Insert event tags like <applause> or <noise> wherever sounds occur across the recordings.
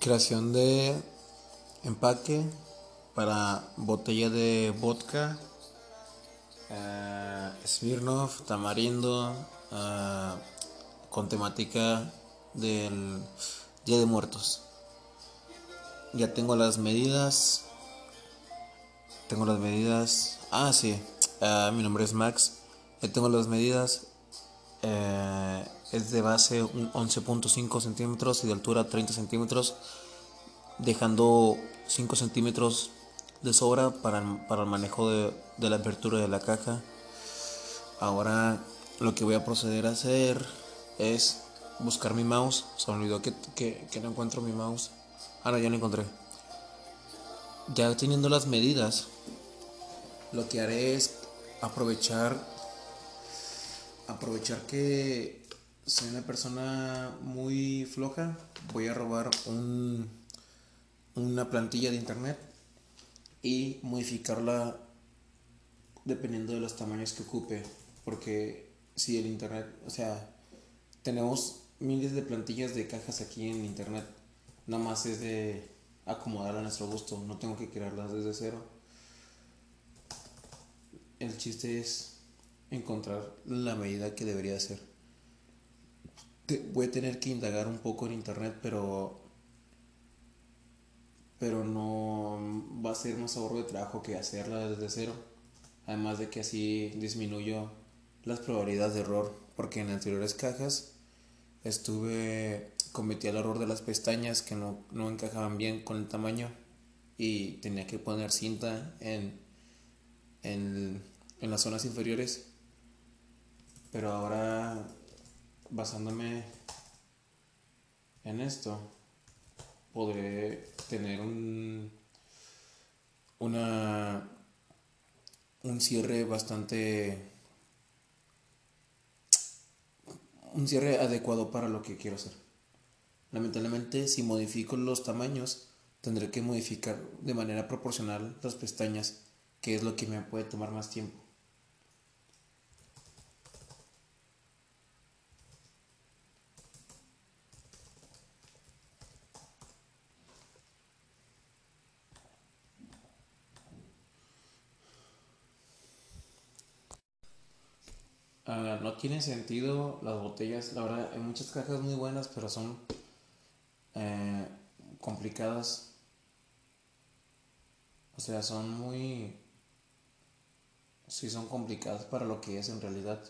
creación de empaque para botella de vodka, Smirnoff, tamarindo, con temática del Día de Muertos. Ya tengo las medidas. Tengo las medidas. Ah, sí. Uh, mi nombre es Max. Ya tengo las medidas. Eh, es de base 11.5 centímetros y de altura 30 centímetros, dejando 5 centímetros de sobra para, para el manejo de, de, la apertura de la caja. Ahora lo que voy a proceder a hacer es buscar mi mouse. Se me olvidó que, que, que no encuentro mi mouse. Ahora ya lo encontré. Ya teniendo las medidas, lo que haré es aprovechar aprovechar que soy una persona muy floja, voy a robar un, una plantilla de internet y modificarla dependiendo de los tamaños que ocupe. Porque si el internet, o sea, tenemos miles de plantillas de cajas aquí en internet, nada más es de acomodarla a nuestro gusto, no tengo que crearlas desde cero. El chiste es encontrar la medida que debería ser. Voy a tener que indagar un poco en internet, pero pero no va a ser más ahorro de trabajo que hacerla desde cero. Además de que así disminuyo las probabilidades de error, porque en anteriores cajas estuve cometí el error de las pestañas que no, no encajaban bien con el tamaño y tenía que poner cinta en, en, en las zonas inferiores pero ahora, basándome en esto, podré tener un, una, un cierre bastante, un cierre adecuado para lo que quiero hacer. Lamentablemente, si modifico los tamaños, tendré que modificar de manera proporcional las pestañas, que es lo que me puede tomar más tiempo. Uh, no tiene sentido las botellas. La verdad, hay muchas cajas muy buenas, pero son eh, complicadas. O sea, son muy... Sí, son complicadas para lo que es en realidad.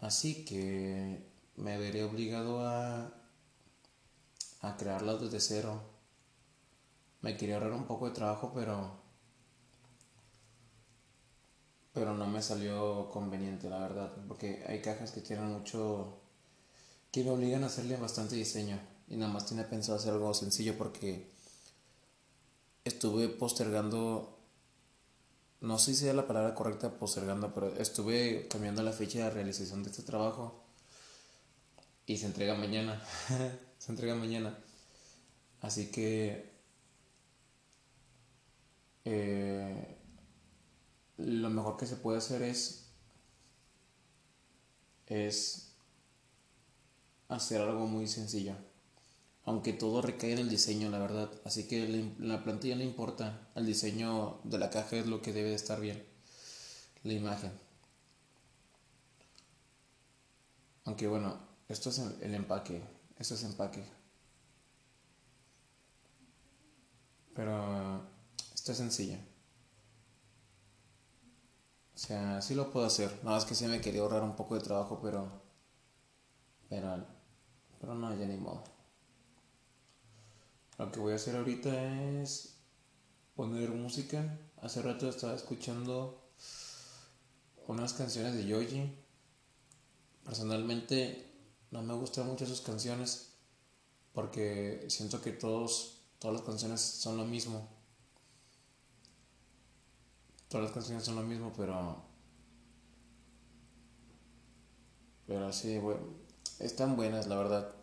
Así que me veré obligado a, a crearlas desde cero. Me quería ahorrar un poco de trabajo, pero pero no me salió conveniente, la verdad, porque hay cajas que tienen mucho, que me obligan a hacerle bastante diseño y nada más tenía pensado hacer algo sencillo porque estuve postergando, no sé si sea la palabra correcta postergando, pero estuve cambiando la fecha de realización de este trabajo y se entrega mañana, <laughs> se entrega mañana, así que... Eh, lo mejor que se puede hacer es es hacer algo muy sencillo. Aunque todo recae en el diseño la verdad. Así que la plantilla no importa. El diseño de la caja es lo que debe de estar bien. La imagen. Aunque bueno esto es el empaque. Esto es empaque. Pero esto es sencillo o sea, sí lo puedo hacer. Nada más que sí me quería ahorrar un poco de trabajo, pero. Pero. Pero no, ya ni modo. Lo que voy a hacer ahorita es poner música. Hace rato estaba escuchando unas canciones de Yoji. Personalmente no me gustan mucho sus canciones porque siento que todos, todas las canciones son lo mismo. Todas las canciones son lo mismo, pero. Pero sí, bueno, están buenas, la verdad.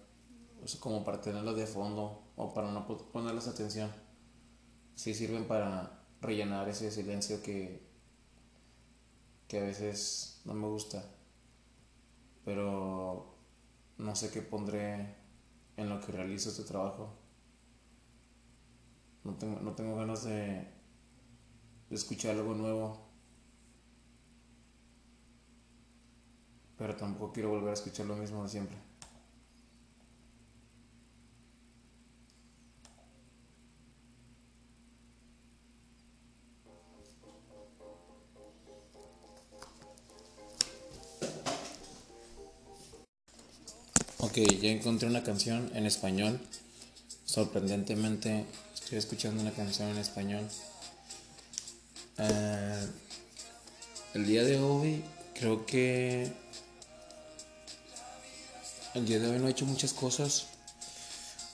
como para tenerlas de fondo o para no ponerles atención. Sí sirven para rellenar ese silencio que. que a veces no me gusta. Pero. no sé qué pondré en lo que realizo este trabajo. No tengo, no tengo ganas de, de escuchar algo nuevo. Pero tampoco quiero volver a escuchar lo mismo de siempre. Ok, ya encontré una canción en español. Sorprendentemente estoy escuchando una canción en español. Eh, el día de hoy creo que... El día de hoy no he hecho muchas cosas.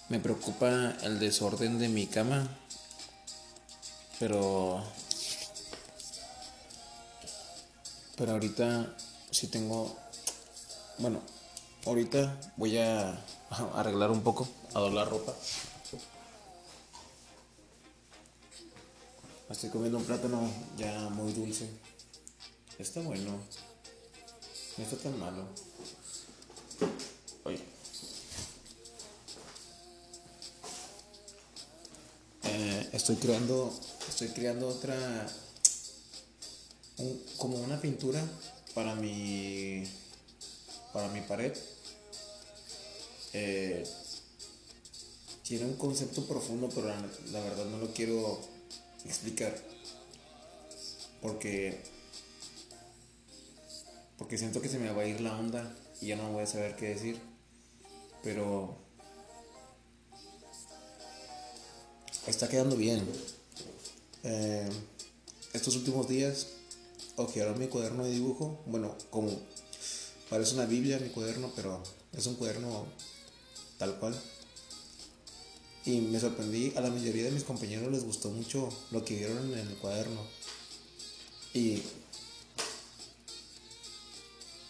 Me preocupa el desorden de mi cama. Pero... Pero ahorita sí tengo... Bueno, Ahorita voy a <laughs> arreglar un poco, a doblar ropa. Estoy comiendo un plátano ya muy dulce. Está bueno. No está tan malo. Eh, estoy creando. Estoy creando otra. como una pintura para mi. Para mi pared eh, tiene un concepto profundo, pero la, verdad no lo quiero explicar. Porque. Porque siento que se me va a ir la onda y ya no voy a saber qué decir. Pero. Está quedando bien. Eh, estos últimos días ahora mi cuaderno de dibujo. Bueno, como parece una Biblia mi cuaderno, pero es un cuaderno tal cual. Y me sorprendí, a la mayoría de mis compañeros les gustó mucho lo que vieron en el cuaderno. Y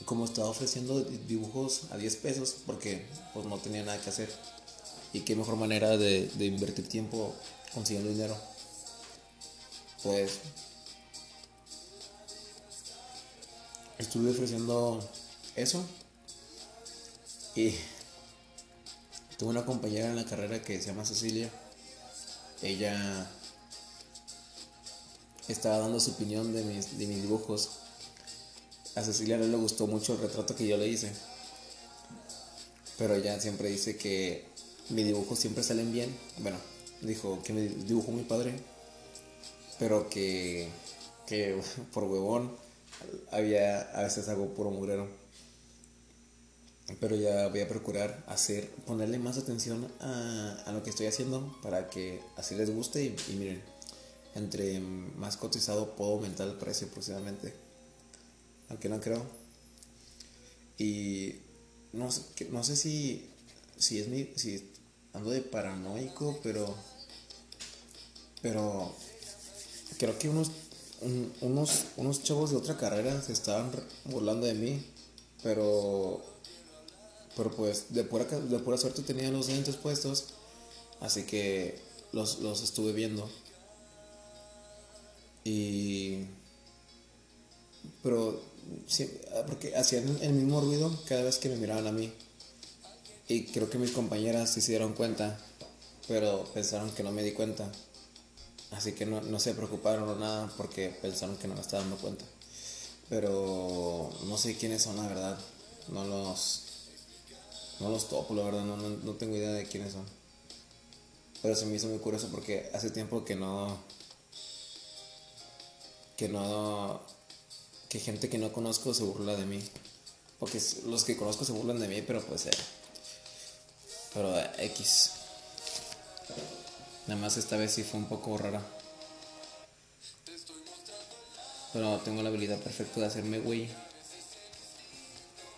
como estaba ofreciendo dibujos a 10 pesos, porque pues no tenía nada que hacer. Y qué mejor manera de, de invertir tiempo consiguiendo dinero. Pues estuve ofreciendo eso. Y Tuve una compañera en la carrera que se llama Cecilia. Ella estaba dando su opinión de mis, dibujos. A Cecilia no le gustó mucho el retrato que yo le hice. Pero ella siempre dice que mis dibujos siempre salen bien. Bueno, dijo que me dibujó mi padre. Pero que, que <laughs> por huevón había a veces algo puro mugrero pero ya voy a procurar hacer, ponerle más atención a, lo que estoy haciendo para que así les guste y, miren, entre más cotizado puedo aumentar el precio aproximadamente, aunque no creo. Y no no sé si, si es mi, si ando de paranoico, pero, pero creo que unos, unos, unos chavos de otra carrera se estaban burlando de mí, pero pero pues de pura, de pura suerte tenía los lentes puestos, así que los, los estuve viendo. Y... Pero... Sí, porque hacían el mismo ruido cada vez que me miraban a mí. Y creo que mis compañeras sí se dieron cuenta, pero pensaron que no me di cuenta. Así que no, no se preocuparon o nada porque pensaron que no me estaba dando cuenta. Pero no sé quiénes son, la verdad. No los, no los topo, la verdad, no, tengo idea de quiénes son. Pero se me hizo muy curioso porque hace tiempo que no. que no. que gente que no conozco se burla de mí. Porque los que conozco se burlan de mí, pero pues. Eh, pero eh, X. Nada más esta vez sí fue un poco rara. Pero tengo la habilidad perfecta de hacerme güey.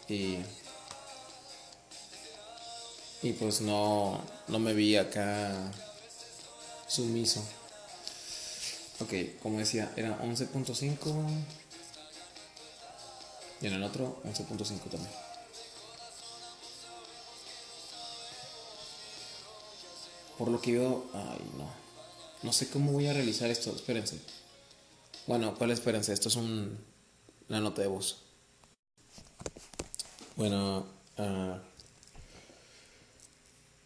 Y y pues no, no me vi acá sumiso. Ok, como decía, era 11.5. Y en el otro 11.5 también. Por lo que yo... Ay, no. No sé cómo voy a realizar esto. Espérense. Bueno, ¿cuál espérense? Esto es un, una nota de voz. Bueno, uh,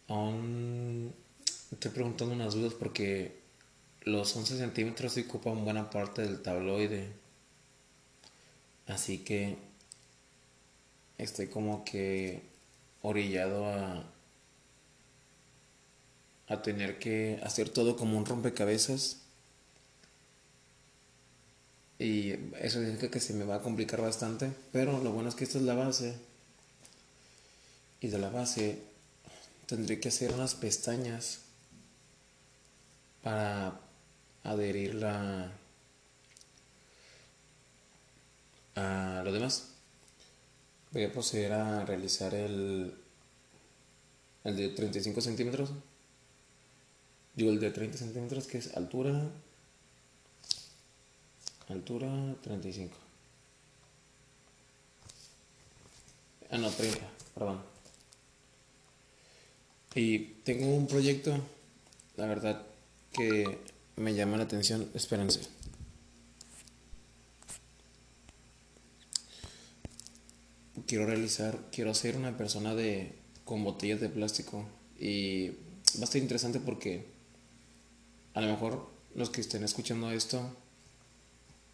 estoy preguntando unas dudas porque los 11 centímetros ocupan buena parte del tabloide. Así que estoy como que orillado a, a tener que hacer todo como un rompecabezas. Y eso significa que se me va a complicar bastante. Pero lo bueno es que esta es la base. Y de la base tendré que hacer unas pestañas para adherirla a lo demás. Voy a proceder a realizar el, el de 35 centímetros. Digo, el de 30 centímetros que es altura. Altura 35. Ah, no, 30, perdón. Y tengo un proyecto, la verdad, que me llama la atención. Espérense. Quiero realizar, quiero ser una persona de con botellas de plástico y va a estar interesante porque a lo mejor los que estén escuchando esto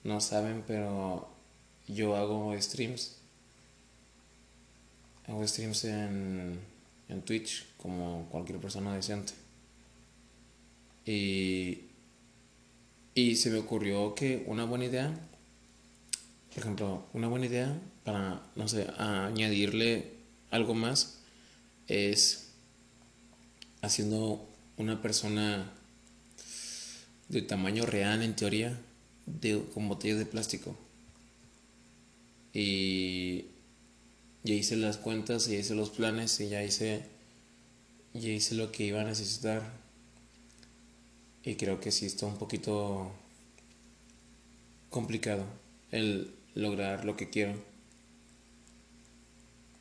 no saben, pero yo hago streams. Hago streams en, en Twitch como cualquier persona decente. Y y se me ocurrió que una buena idea, por ejemplo, una buena idea para, no sé, añadirle algo más es haciendo una persona de tamaño real en teoría de, con botellas de plástico. Y ya hice las cuentas, ya hice los planes y ya hice, ya hice lo que iba a necesitar y creo que sí está un poquito complicado el lograr lo que quiero.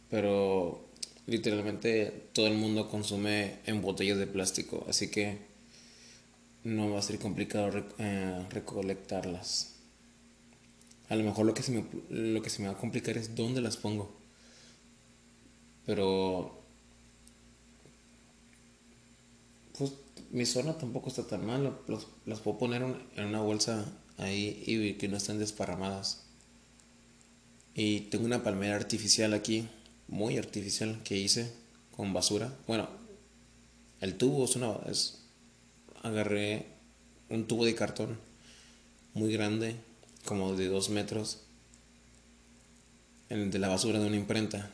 Pero literalmente todo el mundo consume en botellas de plástico, así que no va a ser complicado eh, recolectarlas. A lo mejor lo que, se me, lo que se me va a complicar es dónde las pongo. Pero pues mi zona tampoco está tan mal. las puedo poner en una bolsa ahí y que no estén desparramadas. Y tengo una palmera artificial aquí, muy artificial, que hice con basura. Bueno, el tubo es una. Es, agarré un tubo de cartón muy grande, como de dos metros, de la basura de una imprenta.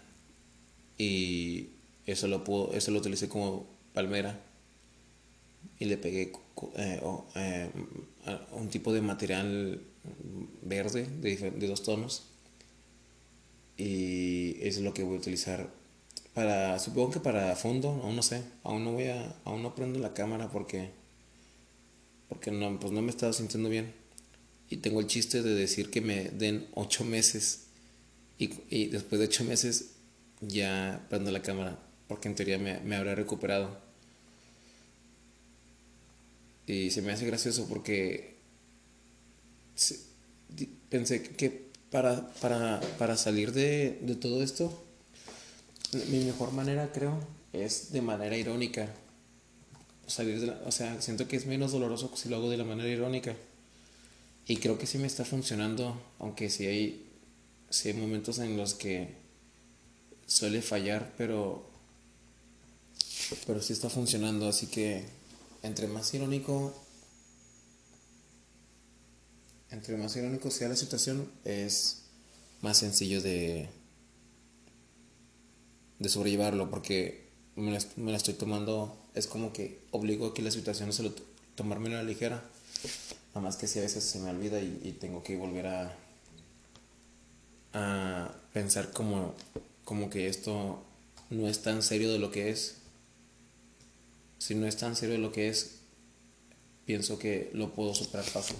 Y eso lo, puedo, eso lo utilicé como palmera y le pegué eh, eh, un tipo de material verde de, dos tonos y es lo que voy a utilizar para supongo que para fondo aún no sé aún no voy a aún no prendo la cámara porque porque no pues no me estaba sintiendo bien. Y tengo el chiste de decir que me den ocho meses y, y después de ocho meses ya prendo la cámara porque en teoría me, me habrá recuperado y se me hace gracioso porque pensé que para, para, salir de, todo esto, mi mejor manera creo es de manera irónica. Salir de o sea, siento que es menos doloroso si lo hago de la manera irónica. Y creo que sí me está funcionando, aunque sí hay, sí hay momentos en los que suele fallar, pero, pero sí está funcionando, así que entre más irónico, entre más irónico sea la situación, es más sencillo de, de sobrellevarlo, porque me la, estoy tomando, es como que obligo a que la situación se lo tomarme a la ligera, nada más que si a veces se me olvida y, tengo que volver a, a pensar como, como que esto no es tan serio de lo que es si no es tan serio lo que es, pienso que lo puedo superar fácil.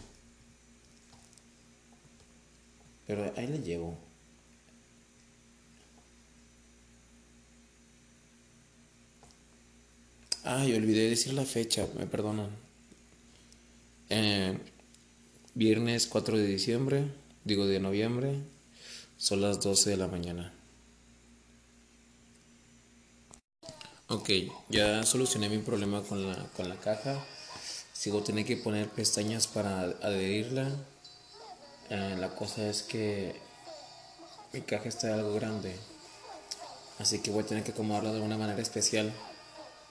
Pero ahí le llevo. Ay, olvidé decir la fecha, me perdonan. Eh, viernes 4 de diciembre, digo de noviembre, son las 12 de la mañana. Ok, ya solucioné mi problema con la, con la caja. Sigo teniendo que poner pestañas para adherirla. Eh, la cosa es que mi caja está algo grande. Así que voy a tener que acomodarla de una manera especial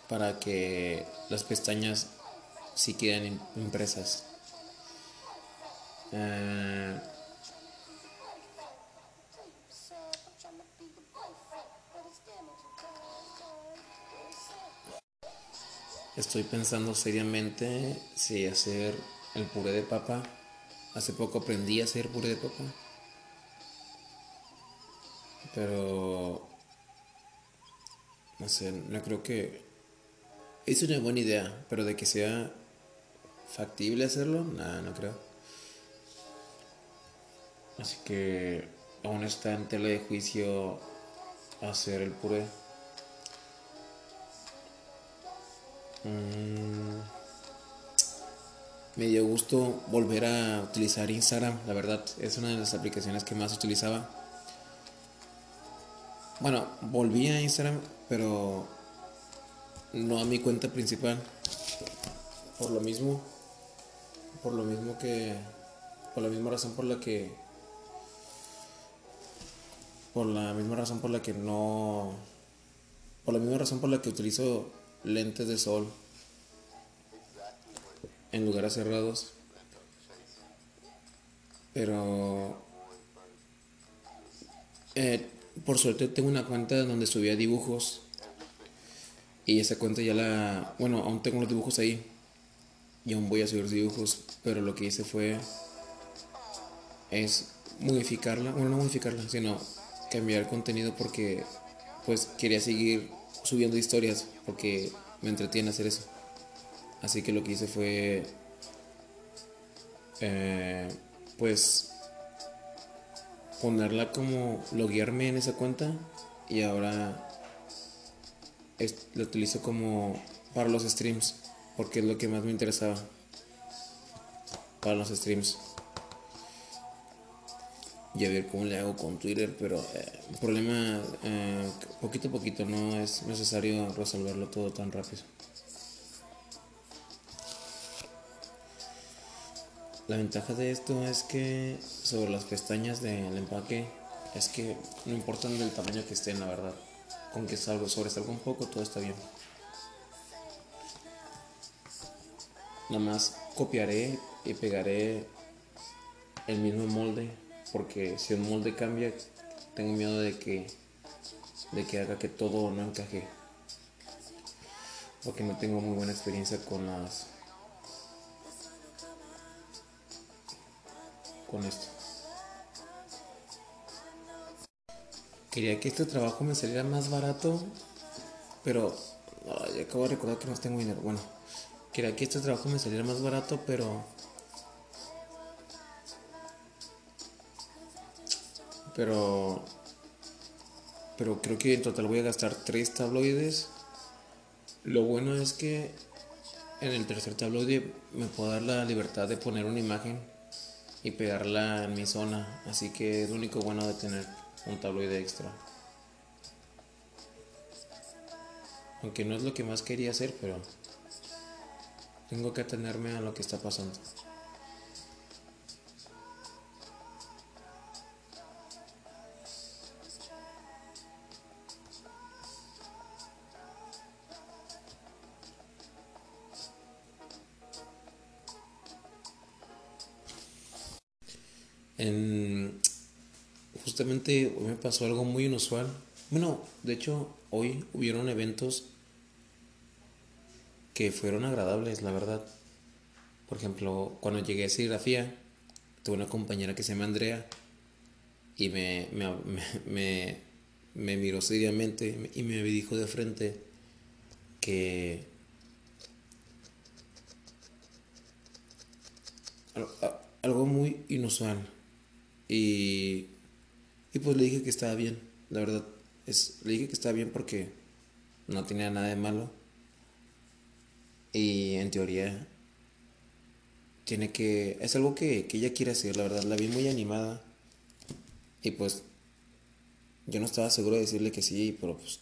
para que las pestañas sí queden impresas. Eh, Estoy pensando seriamente si hacer el puré de papa. Hace poco aprendí a hacer puré de papa. Pero... No sé, no creo que... Es una buena idea, pero de que sea factible hacerlo, nada, no creo. Así que aún está en tela de juicio hacer el puré. Mm, me dio gusto volver a utilizar Instagram, la verdad, es una de las aplicaciones que más utilizaba. Bueno, volví a Instagram, pero no a mi cuenta principal. Por lo mismo, por lo mismo que, por la misma razón por la que, por la misma razón por la que no, por la misma razón por la que utilizo lentes de sol en lugares cerrados. Pero eh, por suerte tengo una cuenta donde subía dibujos y esa cuenta ya la... Bueno, aún tengo los dibujos ahí y aún voy a subir dibujos, pero lo que hice fue es modificarla, bueno no modificarla, sino cambiar el contenido porque pues quería seguir subiendo historias porque me entretiene hacer eso. Así que lo que hice fue, eh, pues, ponerla como loguearme en esa cuenta y ahora lo utilizo como para los streams porque es lo que más me interesaba para los streams y a ver cómo le hago con Twitter, pero eh, el problema eh, poquito a poquito, no es necesario resolverlo todo tan rápido. La ventaja de esto es que sobre las pestañas del empaque es que no importa el tamaño que estén, la verdad. Con que salgo, sobresalga un poco, todo está bien. Nada más copiaré y pegaré el mismo molde porque si un molde cambia, tengo miedo de que, de que haga que todo no encaje. Porque no tengo muy buena experiencia con las con esto. Quería que este trabajo me saliera más barato, pero acabo de recordar que no tengo dinero. Bueno, quería que este trabajo me saliera más barato, pero Pero. Pero creo que en total voy a gastar tres tabloides. Lo bueno es que en el tercer tabloide me puedo dar la libertad de poner una imagen y pegarla en mi zona. Así que es lo único bueno de tener un tabloide extra. Aunque no es lo que más quería hacer, pero tengo que atenerme a lo que está pasando. Justamente hoy me pasó algo muy inusual. Bueno, de hecho, hoy hubieron eventos que fueron agradables, la verdad. Por ejemplo, cuando llegué a serigrafía, tuve una compañera que se llama Andrea y me, me, me miró seriamente y me dijo de frente que algo muy inusual y, y pues le dije que estaba bien, la verdad. Es, le dije que estaba bien porque no tenía nada de malo. Y en teoría tiene que... Es algo que, que ella quiere hacer, la verdad. La vi muy animada. Y pues yo no estaba seguro de decirle que sí, pero pues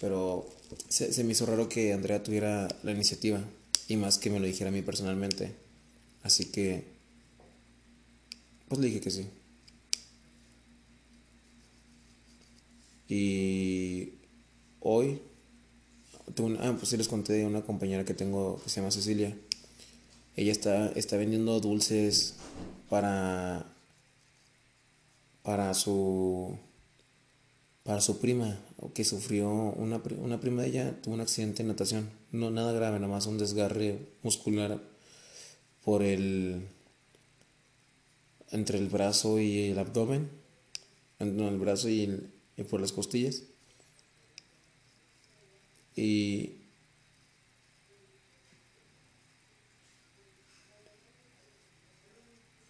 Pero se, se me hizo raro que Andrea tuviera la iniciativa y más que me lo dijera a mí personalmente. Así que, pues le dije que sí. Y hoy, ah, pues sí les conté de una compañera que tengo que se llama Cecilia. Ella está, está vendiendo dulces para, para su, para su prima, que sufrió una, una prima de ella, tuvo un accidente en natación. No nada grave, nada más un desgarre muscular por el entre el brazo y el abdomen, no, el brazo y el, y por las costillas. Y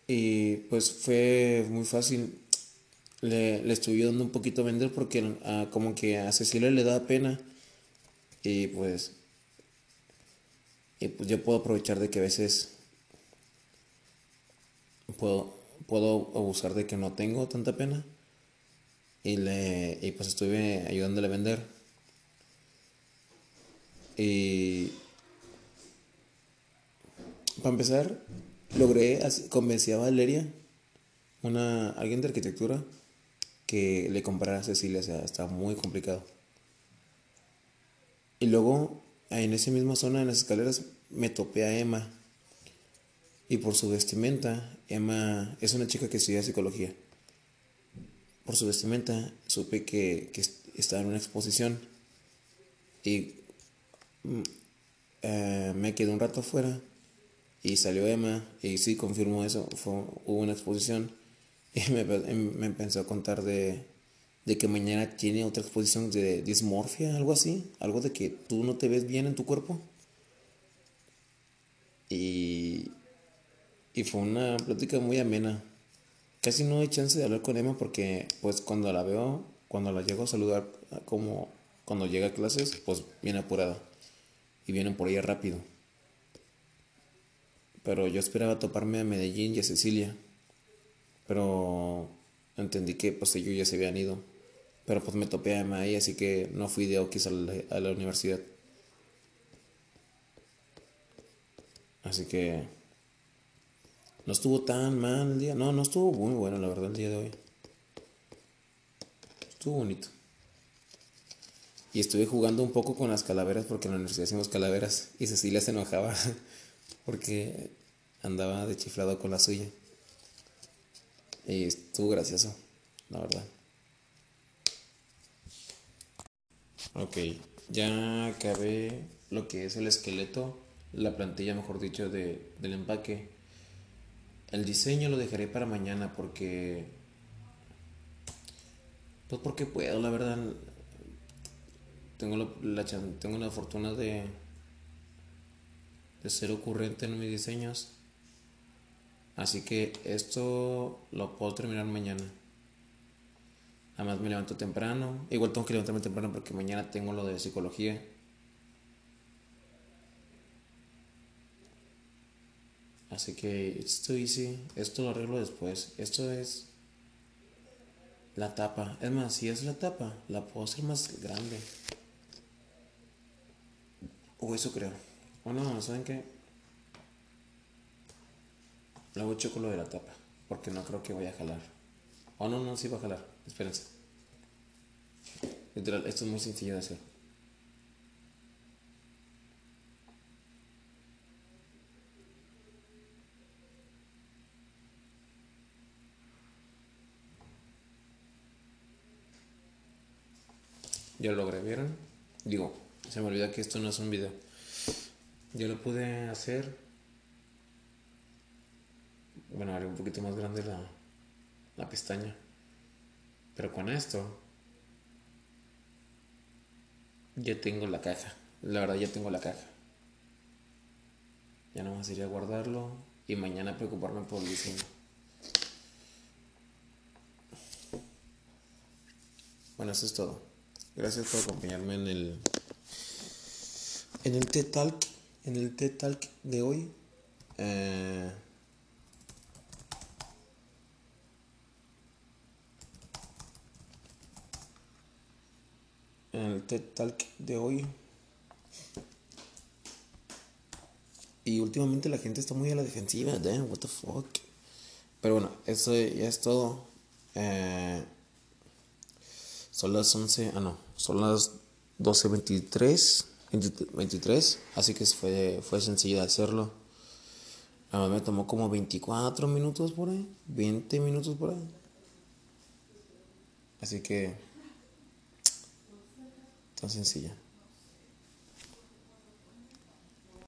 y pues fue muy fácil. Le, le estuve dando un poquito a vender porque ah, como que a Cecilia le da pena. Y pues, y pues yo puedo aprovechar de que a veces puedo, puedo abusar de que no tengo tanta pena y, le, y pues estuve ayudándole a vender. Y para empezar, logré convencer a Valeria, una, alguien de arquitectura, que le comprara a Cecilia, o sea, estaba muy complicado. Y luego, en esa misma zona, en las escaleras, me topé a Emma. Y por su vestimenta, Emma es una chica que estudia psicología por su vestimenta supe que, estaba en una exposición y eh, me quedé un rato afuera y salió Emma y sí confirmó eso, hubo una exposición <laughs> y me, me empezó a contar de, de que mañana tiene otra exposición de dismorfia, algo así, algo de que tú no te ves bien en tu cuerpo. Y, y fue una plática muy amena. Casi no hay chance de hablar con Emma porque pues cuando la veo, cuando la llego a saludar, como cuando llega a clases, pues viene apurada y vienen por ella rápido. Pero yo esperaba toparme a Medellín y a Cecilia. Pero entendí que pues ellos ya se habían ido. Pero pues me topé a Emma ahí, así que no fui de Oquis a la universidad. Así que no estuvo tan mal el día. No, no estuvo muy bueno, la verdad, el día de hoy. Estuvo bonito. Y estuve jugando un poco con las calaveras porque en la universidad hicimos calaveras y Cecilia se enojaba <laughs> porque andaba de chiflado con la suya. Y estuvo gracioso, la verdad. Ok, ya acabé lo que es el esqueleto, la plantilla, mejor dicho, de, del empaque. El diseño lo dejaré para mañana porque... Pues porque puedo, la verdad. Tengo la, tengo la fortuna de, de ser ocurrente en mis diseños. Así que esto lo puedo terminar mañana. Además me levanto temprano. Igual tengo que levantarme temprano porque mañana tengo lo de psicología. Así que esto easy, esto lo arreglo después. Esto es la tapa. Es más, si es la tapa, la puedo hacer más grande. O eso creo. O no, ¿saben qué? Luego choco lo de la tapa. Porque no creo que vaya a jalar. O no, no, sí va a jalar. Espérense. Literal, esto es muy sencillo de hacer. Ya lo logré, ¿vieron? Digo, se me olvida que esto no es un video. Ya lo pude hacer. Bueno, haré un poquito más grande la, la pestaña. Pero con esto ya tengo la caja. La verdad ya tengo la caja. Ya no más iría a guardarlo y mañana preocuparme por el diseño. Bueno, eso es todo. Gracias por acompañarme en el en el TED Talk, en el TED Talk de hoy. Eh, en el TED Talk de hoy. Y últimamente la gente está muy a la defensiva, damn, what the fuck. Pero bueno, eso ya es todo. Eh, son las 11, ah no, son las 12.23, 23, así que fue, fue sencillo hacerlo. Nada me tomó como 24 minutos por ahí, 20 minutos por ahí. Así que, tan sencilla.